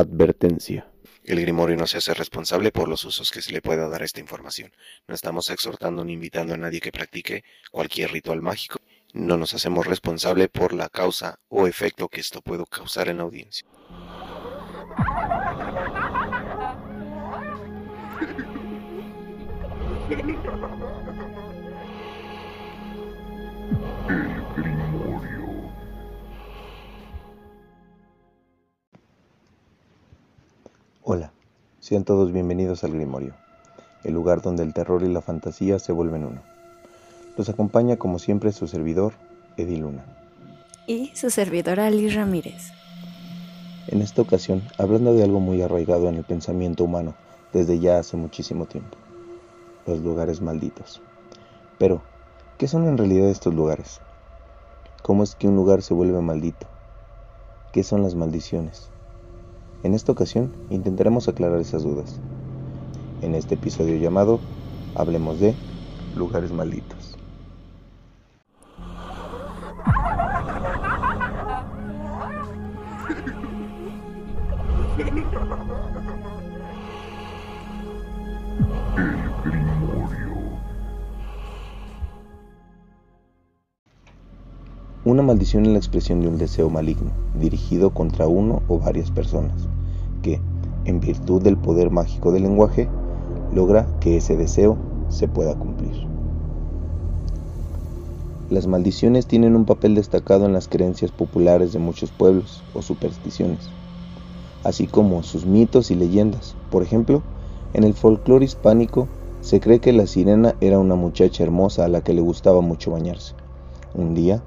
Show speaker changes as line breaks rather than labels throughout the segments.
Advertencia. El Grimorio no se hace responsable por los usos que se le pueda dar a esta información. No estamos exhortando ni invitando a nadie que practique cualquier ritual mágico. No nos hacemos responsable por la causa o efecto que esto puede causar en la audiencia.
Hola, sean todos bienvenidos al Grimorio, el lugar donde el terror y la fantasía se vuelven uno. Los acompaña como siempre su servidor, Eddie Luna.
Y su servidora Ali Ramírez.
En esta ocasión, hablando de algo muy arraigado en el pensamiento humano desde ya hace muchísimo tiempo, los lugares malditos. Pero, ¿qué son en realidad estos lugares? ¿Cómo es que un lugar se vuelve maldito? ¿Qué son las maldiciones? En esta ocasión intentaremos aclarar esas dudas. En este episodio llamado Hablemos de lugares malditos. Maldición es la expresión de un deseo maligno, dirigido contra uno o varias personas, que, en virtud del poder mágico del lenguaje, logra que ese deseo se pueda cumplir. Las maldiciones tienen un papel destacado en las creencias populares de muchos pueblos o supersticiones, así como sus mitos y leyendas. Por ejemplo, en el folclore hispánico se cree que la sirena era una muchacha hermosa a la que le gustaba mucho bañarse. Un día,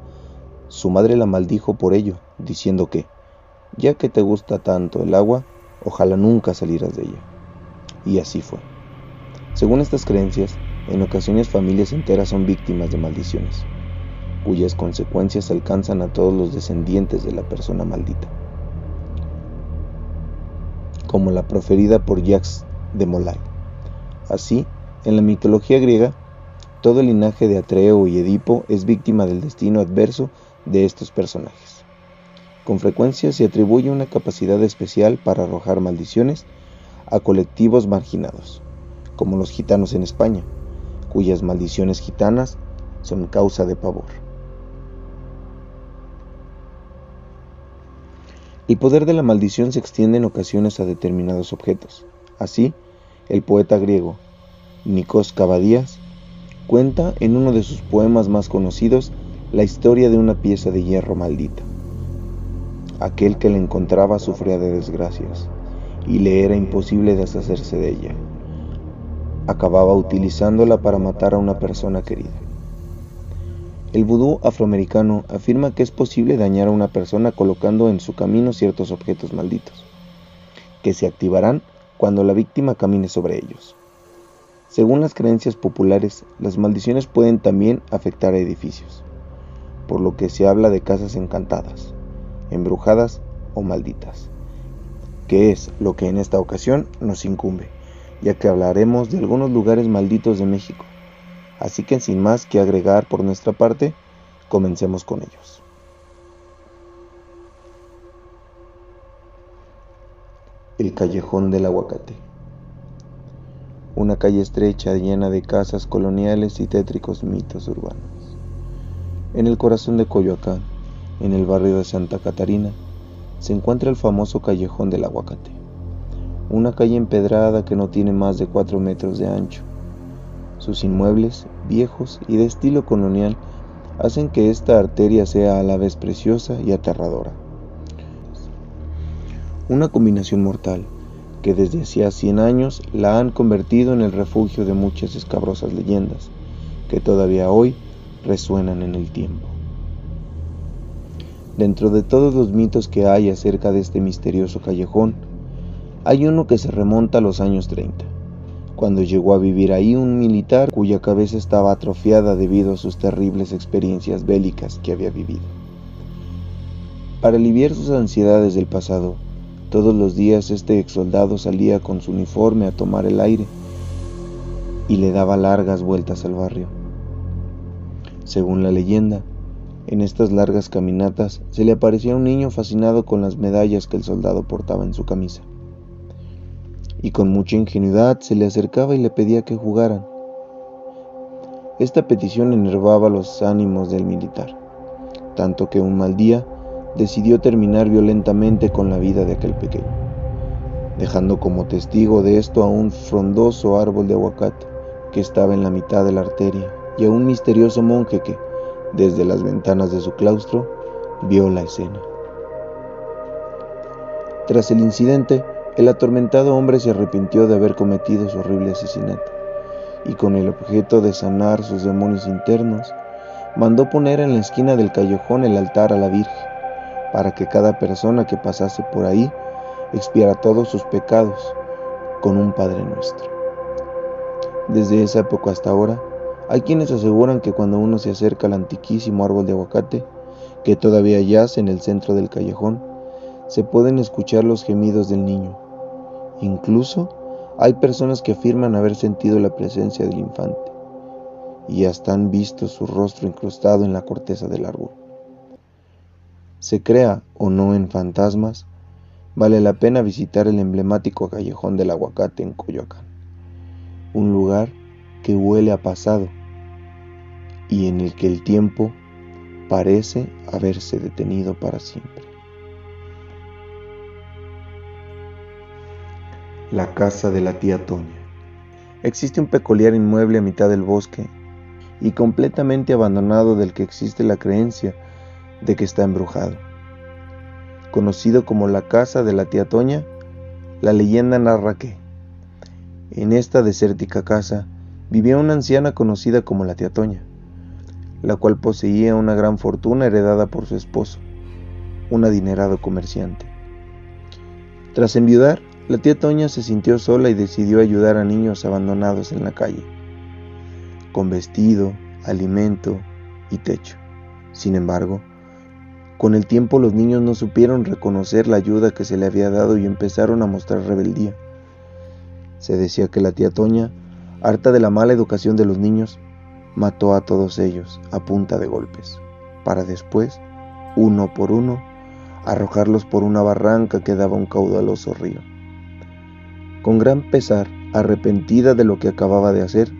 su madre la maldijo por ello, diciendo que, ya que te gusta tanto el agua, ojalá nunca salieras de ella. Y así fue. Según estas creencias, en ocasiones familias enteras son víctimas de maldiciones, cuyas consecuencias alcanzan a todos los descendientes de la persona maldita. Como la proferida por Jacques de Molay. Así, en la mitología griega, todo el linaje de Atreo y Edipo es víctima del destino adverso de estos personajes. Con frecuencia se atribuye una capacidad especial para arrojar maldiciones a colectivos marginados, como los gitanos en España, cuyas maldiciones gitanas son causa de pavor. El poder de la maldición se extiende en ocasiones a determinados objetos. Así, el poeta griego Nikos Cavadías cuenta en uno de sus poemas más conocidos la historia de una pieza de hierro maldita. Aquel que la encontraba sufría de desgracias y le era imposible deshacerse de ella. Acababa utilizándola para matar a una persona querida. El vudú afroamericano afirma que es posible dañar a una persona colocando en su camino ciertos objetos malditos, que se activarán cuando la víctima camine sobre ellos. Según las creencias populares, las maldiciones pueden también afectar a edificios por lo que se habla de casas encantadas, embrujadas o malditas, que es lo que en esta ocasión nos incumbe, ya que hablaremos de algunos lugares malditos de México. Así que sin más que agregar por nuestra parte, comencemos con ellos. El callejón del aguacate. Una calle estrecha llena de casas coloniales y tétricos mitos urbanos. En el corazón de Coyoacán, en el barrio de Santa Catarina, se encuentra el famoso Callejón del Aguacate, una calle empedrada que no tiene más de 4 metros de ancho. Sus inmuebles, viejos y de estilo colonial, hacen que esta arteria sea a la vez preciosa y aterradora. Una combinación mortal que desde hacía 100 años la han convertido en el refugio de muchas escabrosas leyendas, que todavía hoy resuenan en el tiempo. Dentro de todos los mitos que hay acerca de este misterioso callejón, hay uno que se remonta a los años 30, cuando llegó a vivir ahí un militar cuya cabeza estaba atrofiada debido a sus terribles experiencias bélicas que había vivido. Para aliviar sus ansiedades del pasado, todos los días este ex soldado salía con su uniforme a tomar el aire y le daba largas vueltas al barrio según la leyenda, En estas largas caminatas se le aparecía un niño fascinado con las medallas que el soldado portaba en su camisa. Y con mucha ingenuidad se le acercaba y le pedía que jugaran. Esta petición enervaba los ánimos del militar, tanto que un mal día decidió terminar violentamente con la vida de aquel pequeño, dejando como testigo de esto a un frondoso árbol de aguacate que estaba en la mitad de la arteria y a un misterioso monje que, desde las ventanas de su claustro, vio la escena. Tras el incidente, el atormentado hombre se arrepintió de haber cometido su horrible asesinato y con el objeto de sanar sus demonios internos, mandó poner en la esquina del callejón el altar a la Virgen, para que cada persona que pasase por ahí expiara todos sus pecados con un Padre nuestro. Desde esa época hasta ahora, hay quienes aseguran que cuando uno se acerca al antiquísimo árbol de aguacate, que todavía yace en el centro del callejón, se pueden escuchar los gemidos del niño. Incluso hay personas que afirman haber sentido la presencia del infante y hasta han visto su rostro incrustado en la corteza del árbol. Se crea o no en fantasmas, vale la pena visitar el emblemático callejón del aguacate en Coyoacán, un lugar que huele a pasado y en el que el tiempo parece haberse detenido para siempre. La casa de la tía Toña. Existe un peculiar inmueble a mitad del bosque y completamente abandonado del que existe la creencia de que está embrujado. Conocido como la casa de la tía Toña, la leyenda narra que en esta desértica casa vivía una anciana conocida como la tía Toña, la cual poseía una gran fortuna heredada por su esposo, un adinerado comerciante. Tras enviudar, la tía Toña se sintió sola y decidió ayudar a niños abandonados en la calle, con vestido, alimento y techo. Sin embargo, con el tiempo los niños no supieron reconocer la ayuda que se le había dado y empezaron a mostrar rebeldía. Se decía que la tía Toña harta de la mala educación de los niños, mató a todos ellos a punta de golpes, para después, uno por uno, arrojarlos por una barranca que daba un caudaloso río. Con gran pesar, arrepentida de lo que acababa de hacer,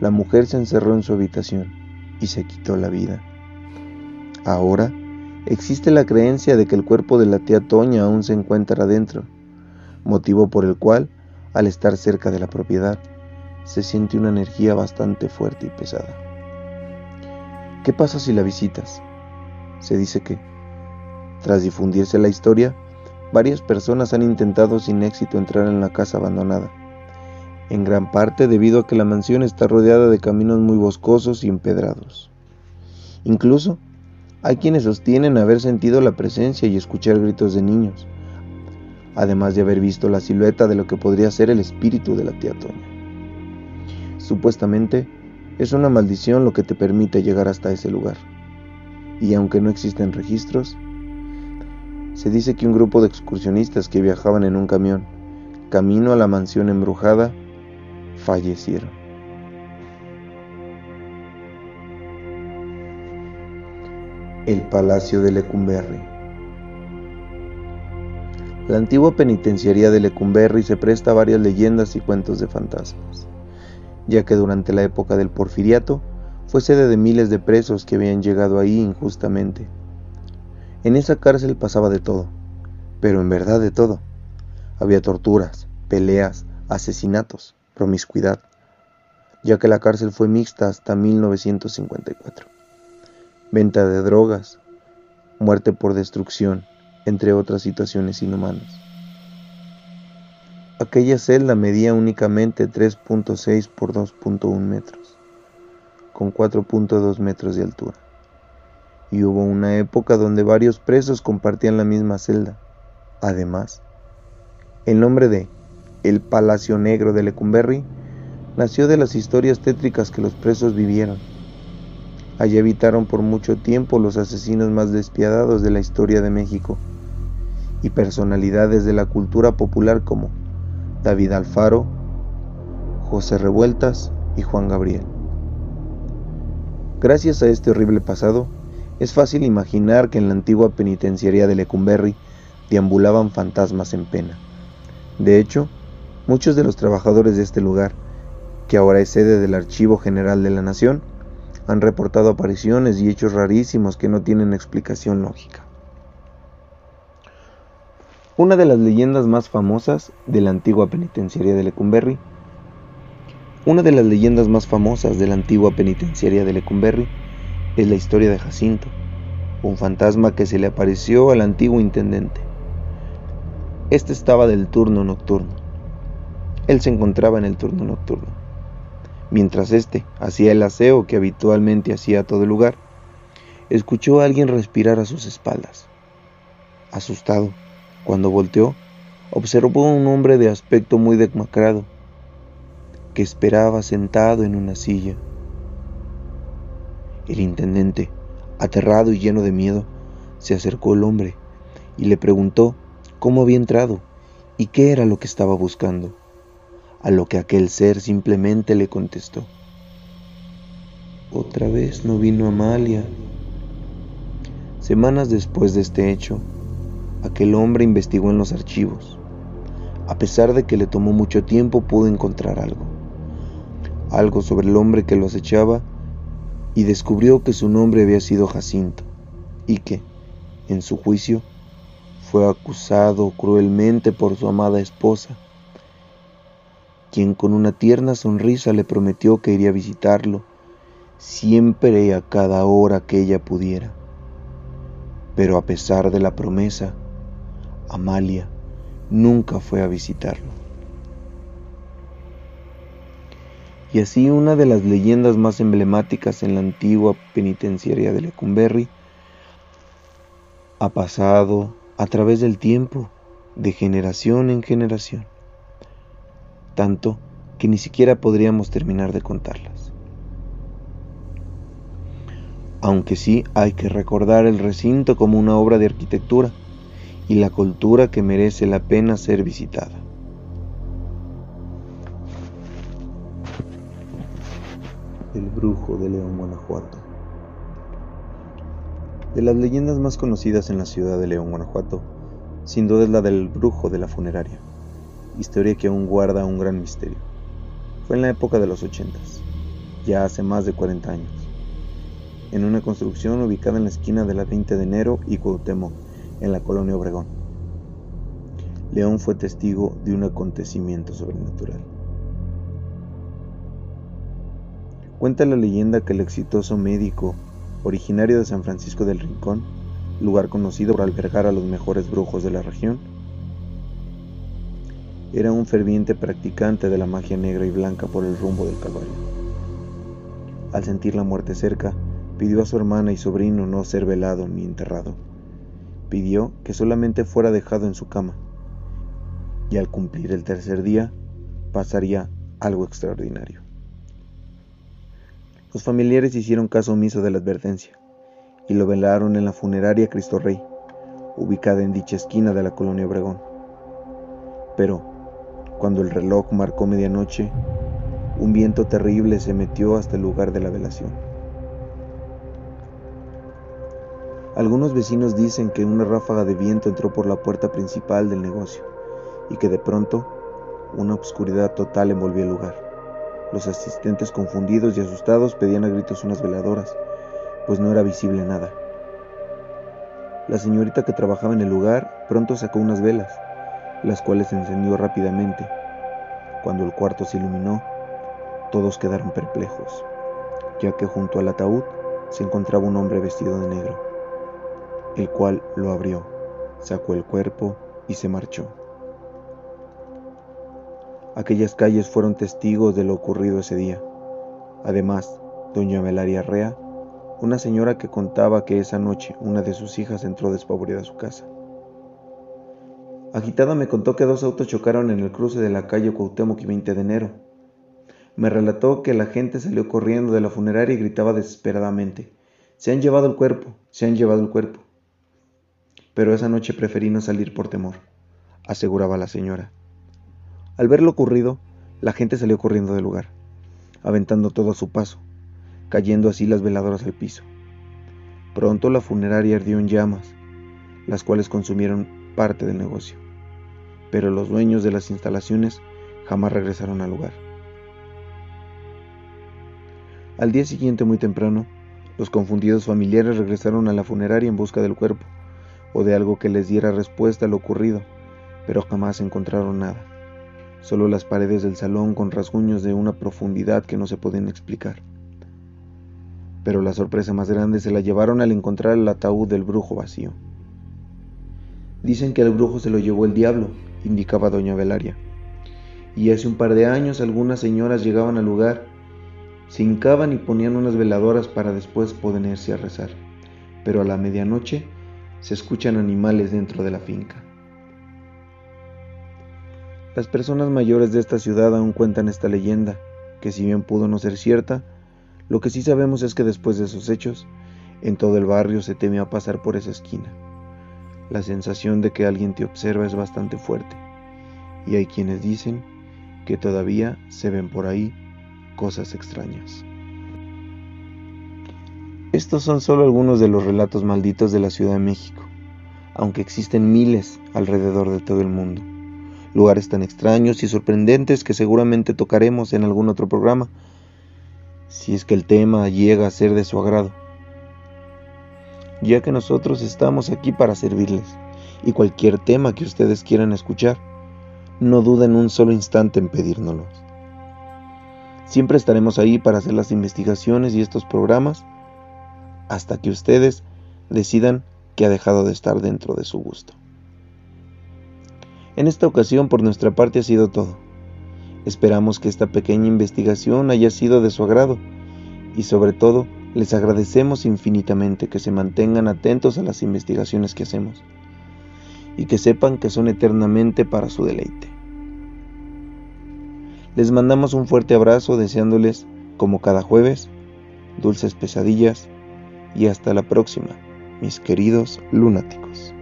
la mujer se encerró en su habitación y se quitó la vida. Ahora existe la creencia de que el cuerpo de la tía Toña aún se encuentra adentro, motivo por el cual, al estar cerca de la propiedad, se siente una energía bastante fuerte y pesada. ¿Qué pasa si la visitas? Se dice que, tras difundirse la historia, varias personas han intentado sin éxito entrar en la casa abandonada, en gran parte debido a que la mansión está rodeada de caminos muy boscosos y empedrados. Incluso, hay quienes sostienen haber sentido la presencia y escuchar gritos de niños, además de haber visto la silueta de lo que podría ser el espíritu de la tía Toña. Supuestamente, es una maldición lo que te permite llegar hasta ese lugar. Y aunque no existen registros, se dice que un grupo de excursionistas que viajaban en un camión, camino a la mansión embrujada, fallecieron. El Palacio de Lecumberri. La antigua penitenciaría de Lecumberri se presta a varias leyendas y cuentos de fantasmas ya que durante la época del porfiriato fue sede de miles de presos que habían llegado ahí injustamente. En esa cárcel pasaba de todo, pero en verdad de todo. Había torturas, peleas, asesinatos, promiscuidad, ya que la cárcel fue mixta hasta 1954. Venta de drogas, muerte por destrucción, entre otras situaciones inhumanas. Aquella celda medía únicamente 3.6 por 2.1 metros, con 4.2 metros de altura. Y hubo una época donde varios presos compartían la misma celda. Además, el nombre de El Palacio Negro de Lecumberri nació de las historias tétricas que los presos vivieron. Allí habitaron por mucho tiempo los asesinos más despiadados de la historia de México y personalidades de la cultura popular como David Alfaro, José Revueltas y Juan Gabriel. Gracias a este horrible pasado, Es fácil imaginar que en la antigua penitenciaría de Lecumberri deambulaban fantasmas en pena. De hecho, muchos de los trabajadores de este lugar, que ahora es sede del Archivo General de la Nación, han reportado apariciones y hechos rarísimos que no tienen explicación lógica. Una de las leyendas más famosas de la antigua penitenciaria de Lecumberri una de las leyendas más famosas de la antigua penitenciaria de Lecumberri es la historia de Jacinto, un fantasma que se le apareció al antiguo intendente. Este estaba del turno nocturno. Él se encontraba en el turno nocturno. Mientras éste hacía el aseo que habitualmente hacía a todo el lugar, escuchó a alguien respirar a sus espaldas. Asustado, cuando volteó, observó a un hombre de aspecto muy demacrado que esperaba sentado en una silla. El intendente, aterrado y lleno de miedo, se acercó al hombre y le preguntó cómo había entrado y qué era lo que estaba buscando, a lo que aquel ser simplemente le contestó. Otra vez no vino Amalia. Semanas después de este hecho, aquel hombre investigó en los archivos. A pesar de que le tomó mucho tiempo, pudo encontrar algo algo sobre el hombre que lo acechaba y descubrió que su nombre había sido Jacinto y que, en su juicio, fue acusado cruelmente por su amada esposa, quien con una tierna sonrisa le prometió que iría a visitarlo siempre y a cada hora que ella pudiera. Pero a pesar de la promesa, Amalia nunca fue a visitarlo. y así una de las leyendas más emblemáticas en la antigua penitenciaria de Lecumberri ha pasado a través del tiempo, de generación en generación, tanto que ni siquiera podríamos terminar de contarlas. Aunque sí hay que recordar el recinto como una obra de arquitectura y la cultura que merece la pena ser visitada. El brujo de León, Guanajuato. De las leyendas más conocidas en la ciudad de León, Guanajuato, sin duda es la del brujo de la funeraria, historia que aún guarda un gran misterio. Fue en la época de los ochentas, ya hace más de 40 años, en una construcción ubicada en la esquina de la 20 de enero y Cuauhtémoc, en la colonia Obregón. León fue testigo de un acontecimiento sobrenatural. Cuenta la leyenda que el exitoso médico, originario de San Francisco del Rincón, lugar conocido por albergar a los mejores brujos de la región, era un ferviente practicante de la magia negra y blanca por el rumbo del Calvario. Al sentir la muerte cerca, pidió a su hermana y sobrino no ser velado ni enterrado. Pidió que solamente fuera dejado en su cama. Y al cumplir el tercer día, pasaría algo extraordinario. Los familiares hicieron caso omiso de la advertencia y lo velaron en la funeraria Cristo Rey, ubicada en dicha esquina de la colonia Obregón. Pero, cuando el reloj marcó medianoche, un viento terrible se metió hasta el lugar de la velación. Algunos vecinos dicen que una ráfaga de viento entró por la puerta principal del negocio y que de pronto una oscuridad total envolvió el lugar. Los asistentes confundidos y asustados pedían a gritos unas veladoras, pues no era visible nada. La señorita que trabajaba en el lugar pronto sacó unas velas, las cuales encendió rápidamente. Cuando el cuarto se iluminó, todos quedaron perplejos, ya que junto al ataúd se encontraba un hombre vestido de negro, el cual lo abrió, sacó el cuerpo y se marchó. Aquellas calles fueron testigos de lo ocurrido ese día. Además, doña Melaria Rea, una señora que contaba que esa noche una de sus hijas entró despavorida a su casa. Agitada me contó que dos autos chocaron en el cruce de la calle Cuauhtémoc y 20 de enero. Me relató que la gente salió corriendo de la funeraria y gritaba desesperadamente, se han llevado el cuerpo, se han llevado el cuerpo. Pero esa noche preferí no salir por temor, aseguraba la señora. Al ver lo ocurrido, la gente salió corriendo del lugar, aventando todo a su paso, cayendo así las veladoras al piso. Pronto la funeraria ardió en llamas, las cuales consumieron parte del negocio, pero los dueños de las instalaciones jamás regresaron al lugar. Al día siguiente, muy temprano, los confundidos familiares regresaron a la funeraria en busca del cuerpo o de algo que les diera respuesta a lo ocurrido, pero jamás encontraron nada. Solo las paredes del salón con rasguños de una profundidad que no se pueden explicar. Pero la sorpresa más grande se la llevaron al encontrar el ataúd del brujo vacío. Dicen que al brujo se lo llevó el diablo, indicaba doña Belaria. Y hace un par de años algunas señoras llegaban al lugar, se hincaban y ponían unas veladoras para después ponerse a rezar. Pero a la medianoche se escuchan animales dentro de la finca. Las personas mayores de esta ciudad aún cuentan esta leyenda, que si bien pudo no ser cierta, lo que sí sabemos es que después de esos hechos, en todo el barrio se temió pasar por esa esquina. La sensación de que alguien te observa es bastante fuerte, y hay quienes dicen que todavía se ven por ahí cosas extrañas. Estos son solo algunos de los relatos malditos de la Ciudad de México, aunque existen miles alrededor de todo el mundo lugares tan extraños y sorprendentes que seguramente tocaremos en algún otro programa, si es que el tema llega a ser de su agrado, ya que nosotros estamos aquí para servirles, y cualquier tema que ustedes quieran escuchar, no duden un solo instante en pedírnoslos. Siempre estaremos ahí para hacer las investigaciones y estos programas hasta que ustedes decidan que ha dejado de estar dentro de su gusto. En esta ocasión por nuestra parte ha sido todo. Esperamos que esta pequeña investigación haya sido de su agrado y sobre todo les agradecemos infinitamente que se mantengan atentos a las investigaciones que hacemos y que sepan que son eternamente para su deleite. Les mandamos un fuerte abrazo deseándoles, como cada jueves, dulces pesadillas y hasta la próxima, mis queridos lunáticos.